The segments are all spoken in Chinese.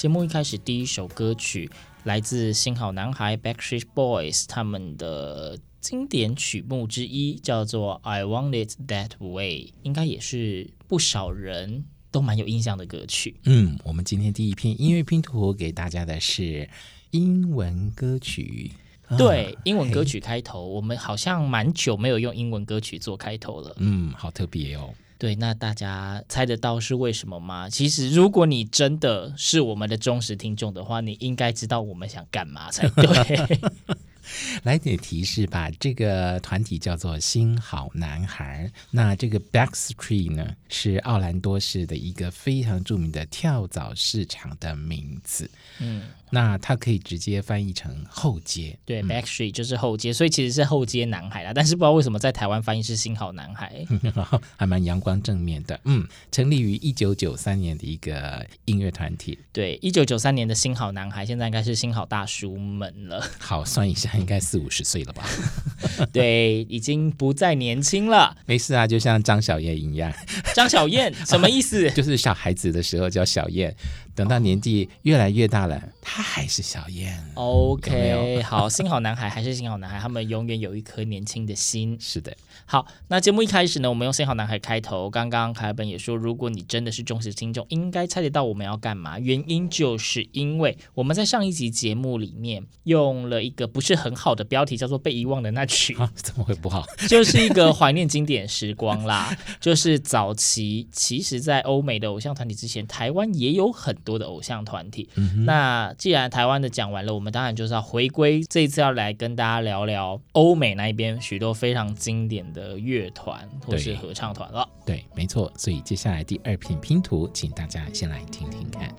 节目一开始，第一首歌曲来自新好男孩 Backstreet Boys 他们的经典曲目之一，叫做《I Want It That Way》，应该也是不少人都蛮有印象的歌曲。嗯，我们今天第一篇音乐拼图给大家的是英文歌曲。对，英文歌曲开头，我们好像蛮久没有用英文歌曲做开头了。嗯，好特别哦。对，那大家猜得到是为什么吗？其实，如果你真的是我们的忠实听众的话，你应该知道我们想干嘛才对。来点提示吧，这个团体叫做新好男孩。那这个 Backstreet 呢，是奥兰多市的一个非常著名的跳蚤市场的名字。嗯。那它可以直接翻译成后街，对，Backstreet 就是后街，所以其实是后街男孩啦。但是不知道为什么在台湾翻译是新好男孩，还蛮阳光正面的。嗯，成立于一九九三年的一个音乐团体。对，一九九三年的新好男孩，现在应该是新好大叔们了。好，算一下，应该四五十岁了吧？对，已经不再年轻了。没事啊，就像张小燕一样。张小燕什么意思？就是小孩子的时候叫小燕。等到年纪越来越大了，他还是小燕。OK，有有 好，幸好男孩还是幸好男孩，他们永远有一颗年轻的心。是的，好，那节目一开始呢，我们用幸好男孩开头。刚刚凯尔本也说，如果你真的是忠实听众，应该猜得到我们要干嘛。原因就是因为我们在上一集节目里面用了一个不是很好的标题，叫做《被遗忘的那曲》啊。怎么会不好？就是一个怀念经典时光啦。就是早期，其实在欧美的偶像团体之前，台湾也有很多。多的偶像团体，嗯、那既然台湾的讲完了，我们当然就是要回归，这一次要来跟大家聊聊欧美那一边许多非常经典的乐团或是合唱团了。对，没错。所以接下来第二片拼图，请大家先来听听看。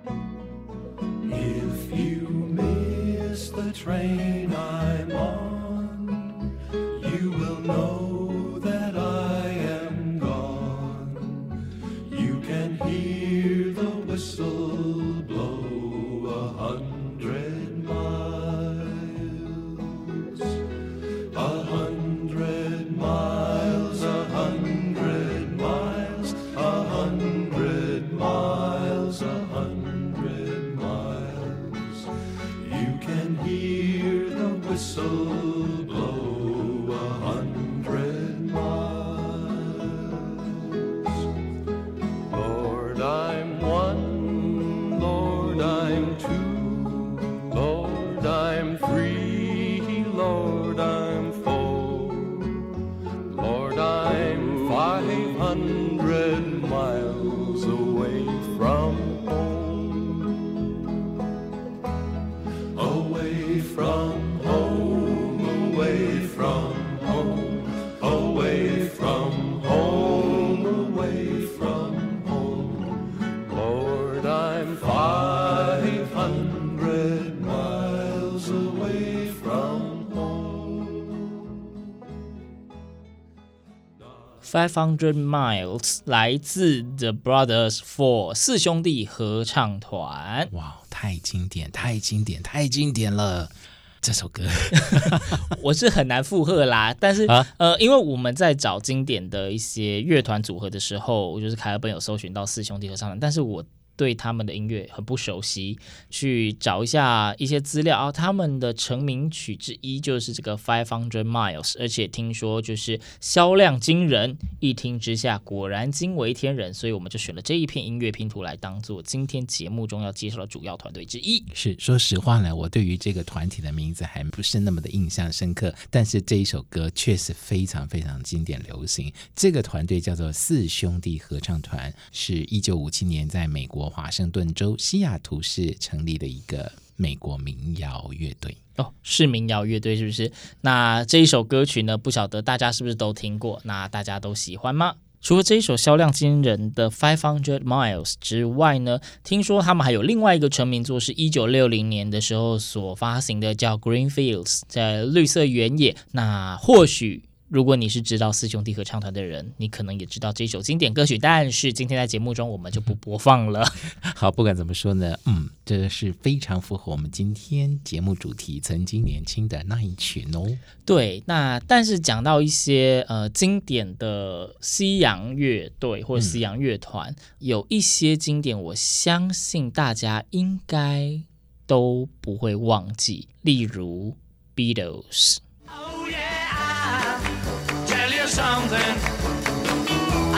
If you miss the train I'm Five Hundred Miles 来自 The Brothers Four 四兄弟合唱团。哇，太经典，太经典，太经典了！这首歌 我是很难附和啦。但是、啊、呃，因为我们在找经典的一些乐团组合的时候，我就是凯尔本有搜寻到四兄弟合唱团，但是我。对他们的音乐很不熟悉，去找一下一些资料啊，他们的成名曲之一就是这个 Five Hundred Miles，而且听说就是销量惊人，一听之下果然惊为天人，所以我们就选了这一片音乐拼图来当做今天节目中要介绍的主要团队之一。是，说实话呢，我对于这个团体的名字还不是那么的印象深刻，但是这一首歌确实非常非常经典流行。这个团队叫做四兄弟合唱团，是一九五七年在美国华盛顿州西雅图市成立的一个美国民谣乐队。哦，是民谣乐队是不是？那这一首歌曲呢，不晓得大家是不是都听过？那大家都喜欢吗？除了这一首销量惊人的《Five Hundred Miles》之外呢，听说他们还有另外一个成名作，是一九六零年的时候所发行的，叫《Green Fields》在绿色原野。那或许。如果你是知道四兄弟合唱团的人，你可能也知道这首经典歌曲，但是今天在节目中我们就不播放了。好，不管怎么说呢，嗯，这是非常符合我们今天节目主题——曾经年轻的那一群哦。对，那但是讲到一些呃经典的西洋乐队或者西洋乐团，嗯，有一些经典，我相信大家应该都不会忘记，例如 Beatles。something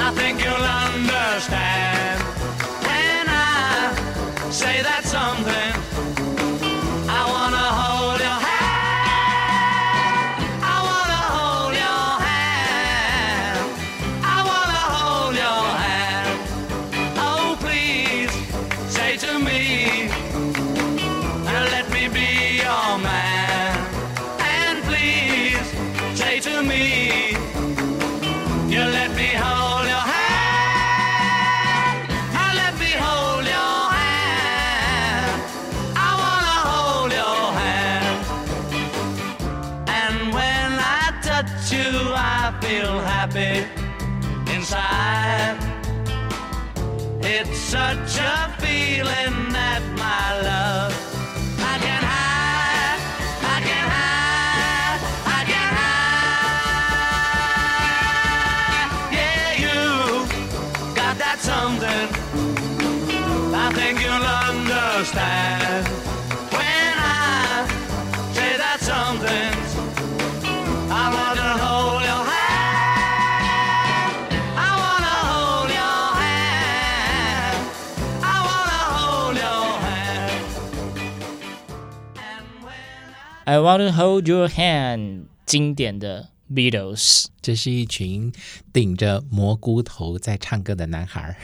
I think you'll understand. Can I say that something? Want to hold your hand，经典的 Beatles，这是一群顶着蘑菇头在唱歌的男孩。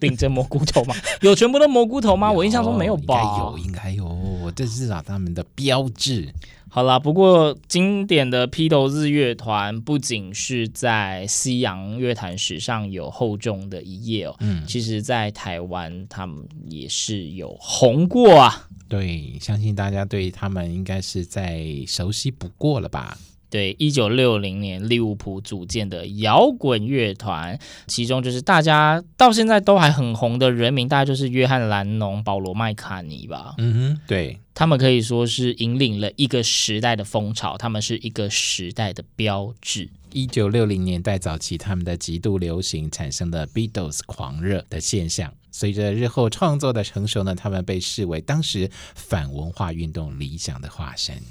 顶着蘑菇头吗？有全部都蘑菇头吗？我印象中没有吧？应该有，应该有，这是啊，他们的标志。好啦，不过经典的披头士乐团不仅是在西洋乐坛史上有厚重的一页哦，嗯，其实在台湾他们也是有红过啊。对，相信大家对他们应该是再熟悉不过了吧？对，一九六零年利物浦组建的摇滚乐团，其中就是大家到现在都还很红的人名，大概就是约翰·兰农、保罗·麦卡尼吧。嗯哼，对，他们可以说是引领了一个时代的风潮，他们是一个时代的标志。一九六零年代早期，他们的极度流行产生的 Beatles 狂热的现象。随着日后创作的成熟呢，他们被视为当时反文化运动理想的化身。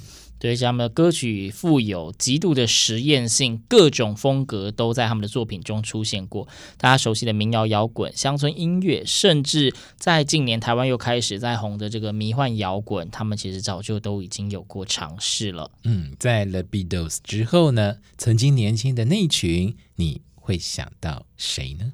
所以他们的歌曲富有极度的实验性，各种风格都在他们的作品中出现过。大家熟悉的民谣摇滚、乡村音乐，甚至在近年台湾又开始在红的这个迷幻摇滚，他们其实早就都已经有过尝试了。嗯，在 The Beatles 之后呢，曾经年轻的那群，你会想到谁呢？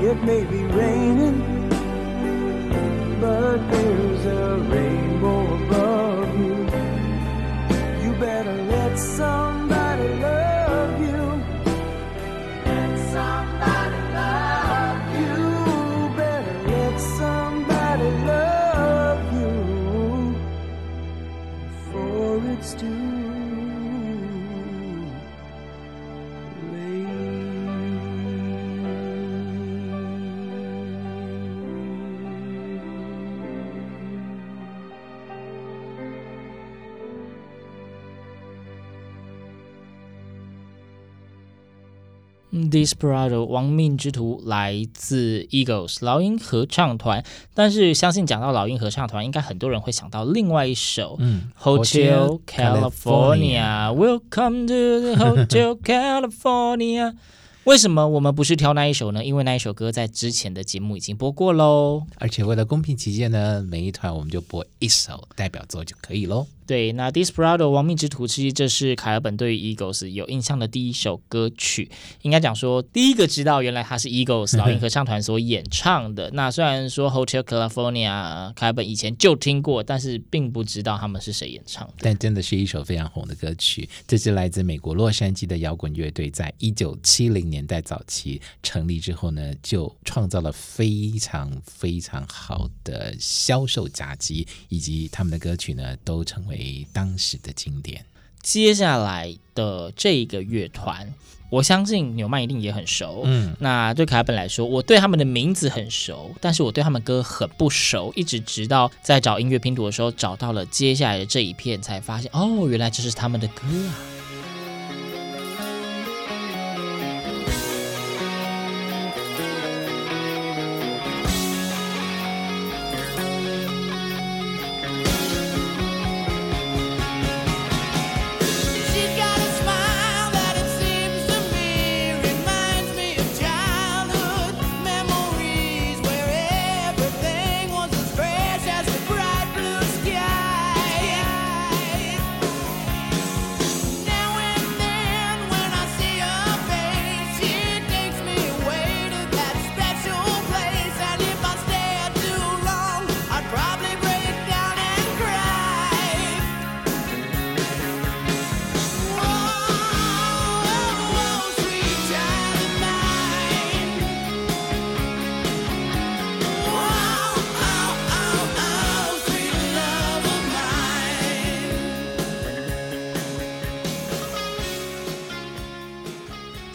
It may be raining, but there's a rainbow Desperado 亡命之徒来自 Eagles 老鹰合唱团，但是相信讲到老鹰合唱团，应该很多人会想到另外一首，嗯，Hotel California，Welcome to the Hotel California。为什么我们不是挑那一首呢？因为那一首歌在之前的节目已经播过喽。而且为了公平起见呢，每一团我们就播一首代表作就可以喽。对，那 Desperado 亡命之徒，其实这是凯尔本对于 Eagles 有印象的第一首歌曲。应该讲说，第一个知道原来他是 Eagles 老鹰 合唱团所演唱的。那虽然说 Hotel California 凯尔本以前就听过，但是并不知道他们是谁演唱的。但真的是一首非常红的歌曲。这是来自美国洛杉矶的摇滚乐队，在一九七零年代早期成立之后呢，就创造了非常非常好的销售佳绩，以及他们的歌曲呢，都成为当时的经典。接下来的这个乐团，我相信纽曼一定也很熟。嗯，那对凯本来说，我对他们的名字很熟，但是我对他们歌很不熟。一直直到在找音乐拼图的时候，找到了接下来的这一片，才发现哦，原来这是他们的歌啊。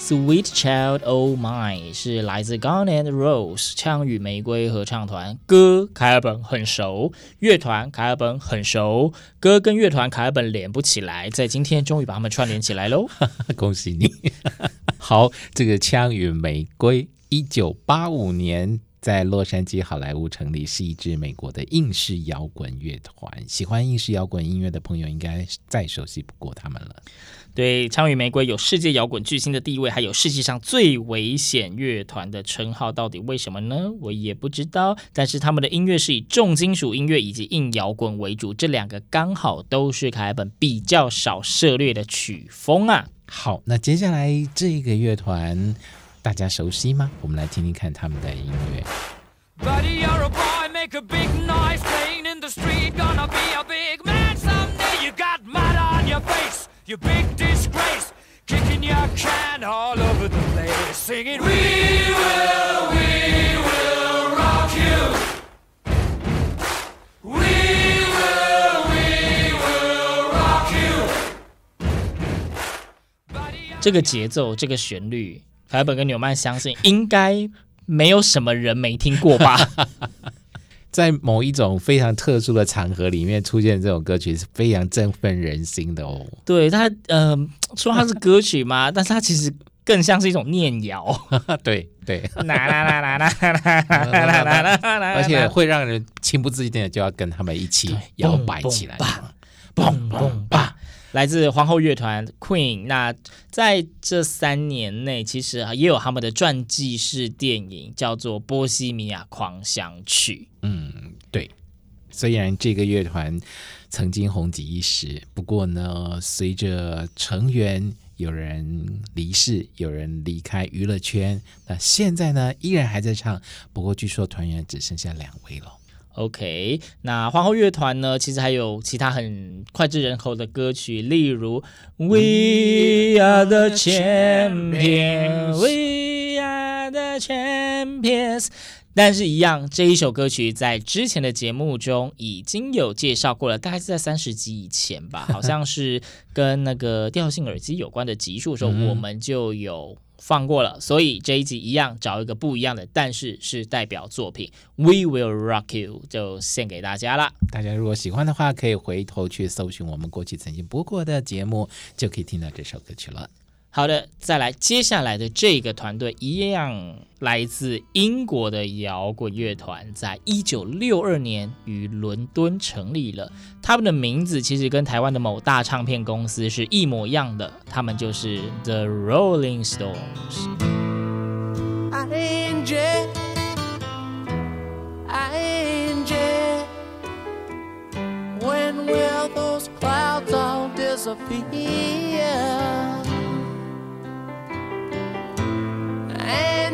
Sweet Child O' Mine 是来自 Gun and Roses 枪与玫瑰合唱团，歌凯尔本很熟，乐团凯尔本很熟，歌跟乐团凯尔本连不起来，在今天终于把他们串联起来喽！恭喜你！好，这个枪与玫瑰，一九八五年在洛杉矶好莱坞成立，是一支美国的硬式摇滚乐团。喜欢硬式摇滚音乐的朋友，应该再熟悉不过他们了。对，枪与玫瑰有世界摇滚巨星的地位，还有世界上最危险乐团的称号，到底为什么呢？我也不知道。但是他们的音乐是以重金属音乐以及硬摇滚为主，这两个刚好都是凯尔本比较少涉猎的曲风啊。好，那接下来这个乐团大家熟悉吗？我们来听听看他们的音乐。Buddy, you're a boy, make a big noise, playing in the street, You big disgrace, kicking your can all over the place, singing, We will, we will rock you. We will, we will rock you. 这个节奏，这个旋律，凯本跟纽曼相信应该没有什么人没听过吧。在某一种非常特殊的场合里面出现这种歌曲是非常振奋人心的哦。对他，嗯、呃，说它是歌曲嘛，但是它其实更像是一种念谣。对 对，而且会让人情不自禁的就要跟他们一起摇摆起来。嘣嘣吧。来自皇后乐团 Queen，那在这三年内，其实也有他们的传记式电影，叫做《波西米亚狂想曲》。嗯，对。虽然这个乐团曾经红极一时，不过呢，随着成员有人离世，有人离开娱乐圈。那现在呢，依然还在唱，不过据说团员只剩下两位了。OK，那皇后乐团呢，其实还有其他很脍炙人口的歌曲，例如 We Are the Champions，We Are the Champions。但是，一样这一首歌曲在之前的节目中已经有介绍过了，大概是在三十集以前吧，好像是跟那个调性耳机有关的集数的时候，我们就有放过了。所以这一集一样找一个不一样的，但是是代表作品《We Will Rock You》就献给大家了。大家如果喜欢的话，可以回头去搜寻我们过去曾经播过的节目，就可以听到这首歌曲了。好的，再来接下来的这个团队一样来自英国的摇滚乐团，在一九六二年于伦敦成立了。他们的名字其实跟台湾的某大唱片公司是一模一样的，他们就是 The Rolling Stones。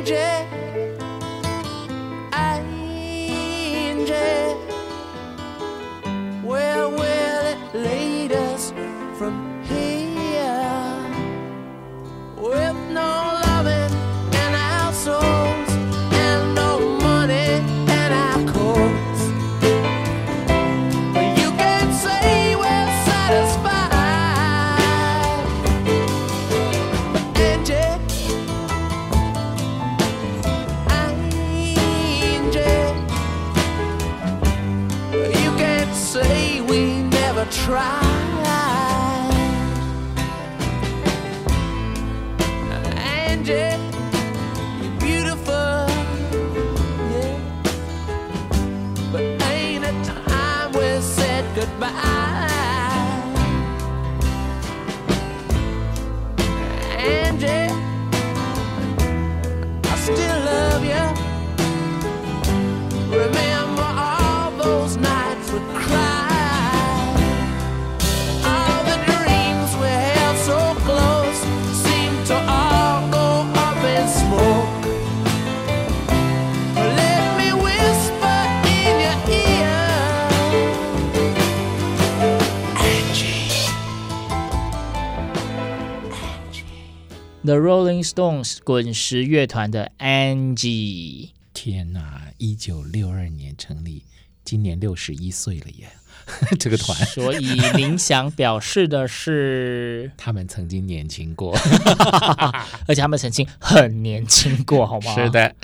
这。The Rolling Stones 滚石乐团的 Angie，天哪！一九六二年成立，今年六十一岁了耶。这个团，所以林想表示的是，他们曾经年轻过，而且他们曾经很年轻过，好吗？是的，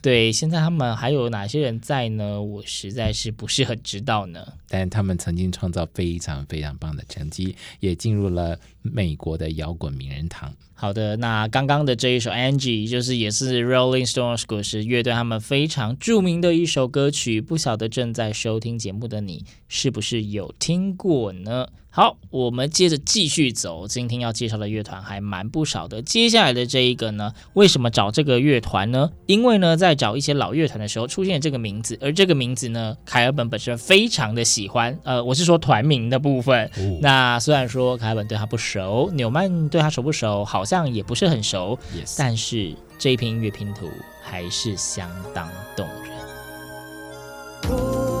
对。现在他们还有哪些人在呢？我实在是不是很知道呢。但他们曾经创造非常非常棒的成绩，也进入了美国的摇滚名人堂。好的，那刚刚的这一首《Angie》就是也是 Rolling Stones 滚石乐队他们非常著名的一首歌曲，不晓得正在收听节目的你是不是有听过呢？好，我们接着继续走。今天要介绍的乐团还蛮不少的。接下来的这一个呢，为什么找这个乐团呢？因为呢，在找一些老乐团的时候，出现了这个名字，而这个名字呢，凯尔本本身非常的喜欢。呃，我是说团名的部分。哦、那虽然说凯尔本对他不熟，纽曼对他熟不熟，好像也不是很熟。Yes. 但是这一篇音乐拼图还是相当动人。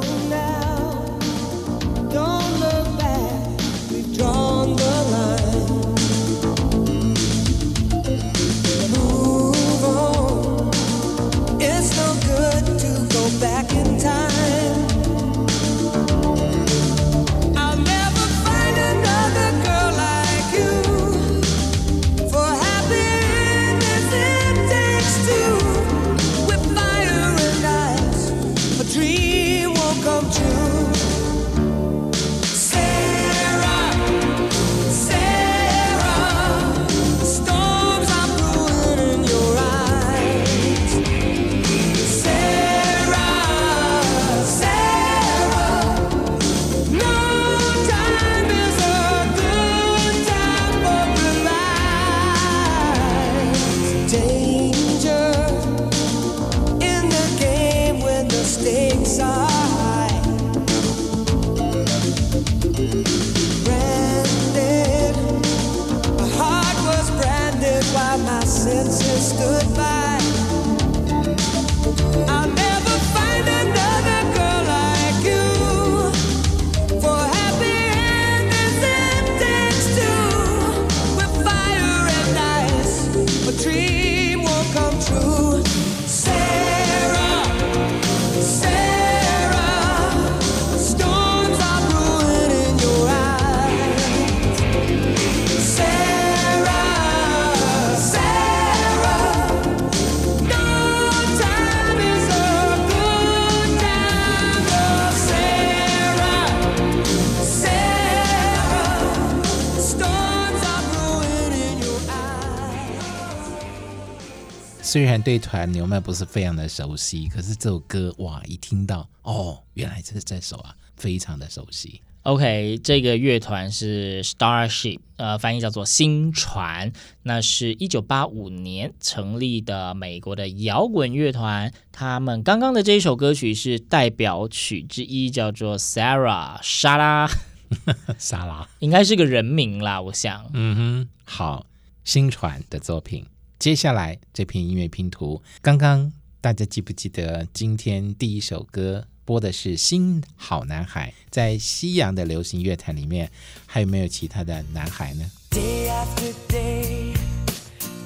虽然对团牛麦不是非常的熟悉，可是这首歌哇，一听到哦，原来这是这首啊，非常的熟悉。OK，这个乐团是 Starship，呃，翻译叫做星船。那是一九八五年成立的美国的摇滚乐团。他们刚刚的这一首歌曲是代表曲之一，叫做 Sarah 沙拉。沙拉应该是个人名啦，我想。嗯哼，好，星船的作品。接下来这篇音乐拼图，刚刚大家记不记得今天第一首歌？播的是《新好男孩》，在西洋的流行乐坛里面，还有没有其他的男孩呢？Day after day,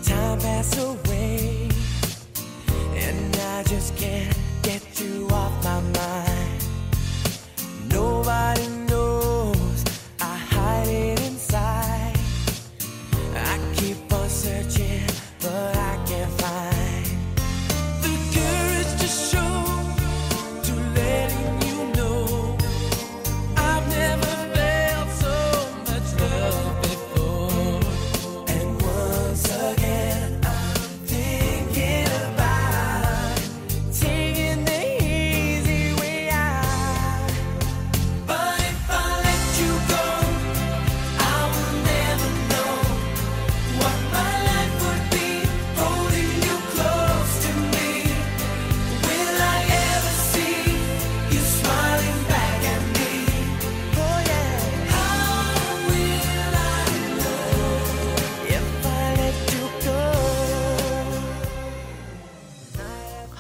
time pass away, and I just can't get you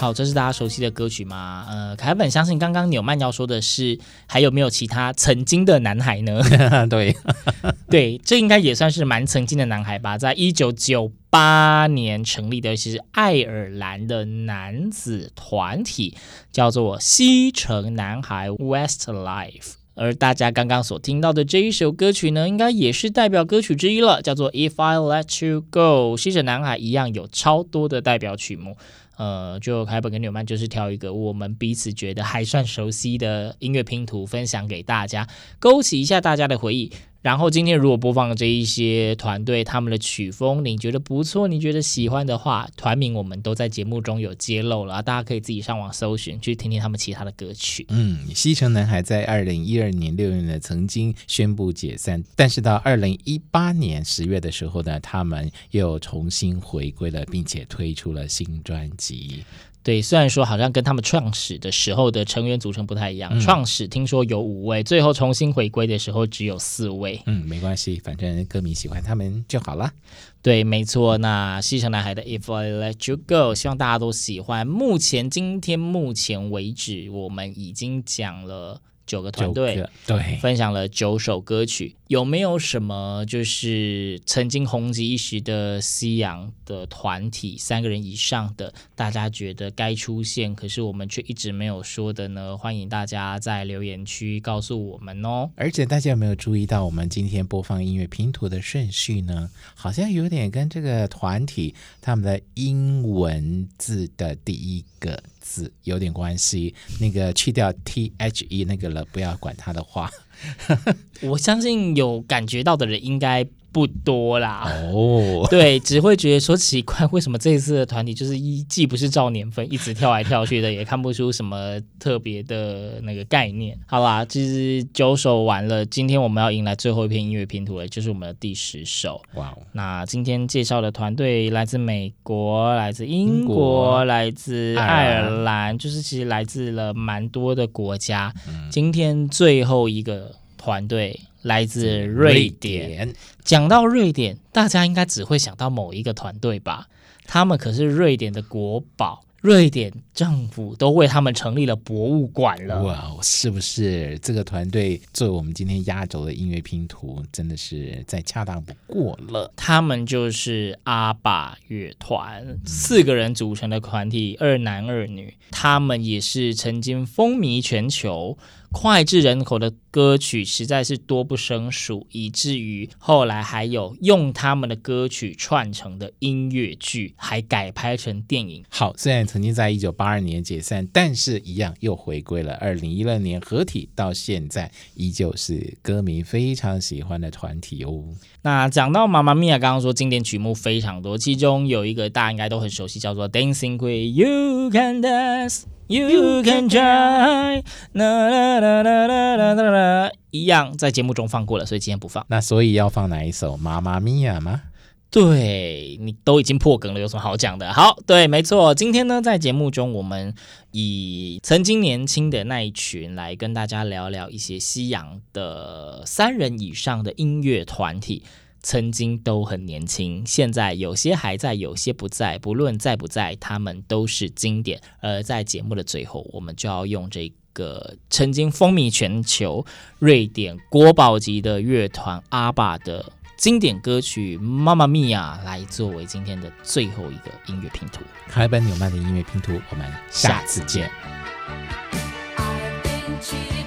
好，这是大家熟悉的歌曲吗？呃，凯本相信刚刚纽曼要说的是，还有没有其他曾经的男孩呢？对，对，这应该也算是蛮曾经的男孩吧。在一九九八年成立的是爱尔兰的男子团体，叫做西城男孩 （Westlife）。而大家刚刚所听到的这一首歌曲呢，应该也是代表歌曲之一了，叫做《If I Let You Go》。西城男孩一样有超多的代表曲目。呃，就凯本跟纽曼就是挑一个我们彼此觉得还算熟悉的音乐拼图分享给大家，勾起一下大家的回忆。然后今天如果播放这一些团队他们的曲风，你觉得不错，你觉得喜欢的话，团名我们都在节目中有揭露了，大家可以自己上网搜寻去听听他们其他的歌曲。嗯，西城男孩在二零一二年六月呢曾经宣布解散，但是到二零一八年十月的时候呢，他们又重新回归了，并且推出了新专辑。对，虽然说好像跟他们创始的时候的成员组成不太一样，嗯、创始听说有五位，最后重新回归的时候只有四位。嗯，没关系，反正歌迷喜欢他们就好了。对，没错。那西城男孩的《If I Let You Go》，希望大家都喜欢。目前今天目前为止，我们已经讲了。九个团队，对，分享了九首歌曲。有没有什么就是曾经红极一时的夕阳的团体，三个人以上的，大家觉得该出现，可是我们却一直没有说的呢？欢迎大家在留言区告诉我们哦。而且大家有没有注意到，我们今天播放音乐拼图的顺序呢？好像有点跟这个团体他们的英文字的第一个。字有点关系，那个去掉 T H E 那个了，不要管他的话。我相信有感觉到的人应该不多啦。哦，对，只会觉得说奇怪，为什么这一次的团体就是一既不是照年份，一直跳来跳去的，也看不出什么特别的那个概念。好啦，其实九首完了，今天我们要迎来最后一篇音乐拼图了，就是我们的第十首。哇哦！那今天介绍的团队来自美国，来自英国，英国来自爱尔兰，就是其实来自了蛮多的国家。嗯、今天最后一个。团队来自瑞典。讲到瑞典，大家应该只会想到某一个团队吧？他们可是瑞典的国宝。瑞典政府都为他们成立了博物馆了。哇，是不是这个团队作为我们今天压轴的音乐拼图，真的是再恰当不过了。他们就是阿爸乐团，四个人组成的团体，二男二女。他们也是曾经风靡全球。脍炙人口的歌曲实在是多不胜数，以至于后来还有用他们的歌曲串成的音乐剧，还改拍成电影。好，虽然曾经在一九八二年解散，但是一样又回归了。二零一六年合体，到现在依旧是歌迷非常喜欢的团体哦。那讲到妈妈咪呀，刚刚说经典曲目非常多，其中有一个大家应该都很熟悉，叫做《Dancing Queen》，You can dance, you can try，啦啦啦啦啦啦啦，一样在节目中放过了，所以今天不放。那所以要放哪一首？妈妈咪呀吗？对，你都已经破梗了，有什么好讲的？好，对，没错，今天呢，在节目中，我们以曾经年轻的那一群来跟大家聊聊一些西洋的三人以上的音乐团体，曾经都很年轻，现在有些还在，有些不在。不论在不在，他们都是经典。而在节目的最后，我们就要用这个曾经风靡全球、瑞典国宝级的乐团阿爸的。经典歌曲《妈妈咪呀》来作为今天的最后一个音乐拼图，卡尔本纽曼的音乐拼图，我们下次见。下次见。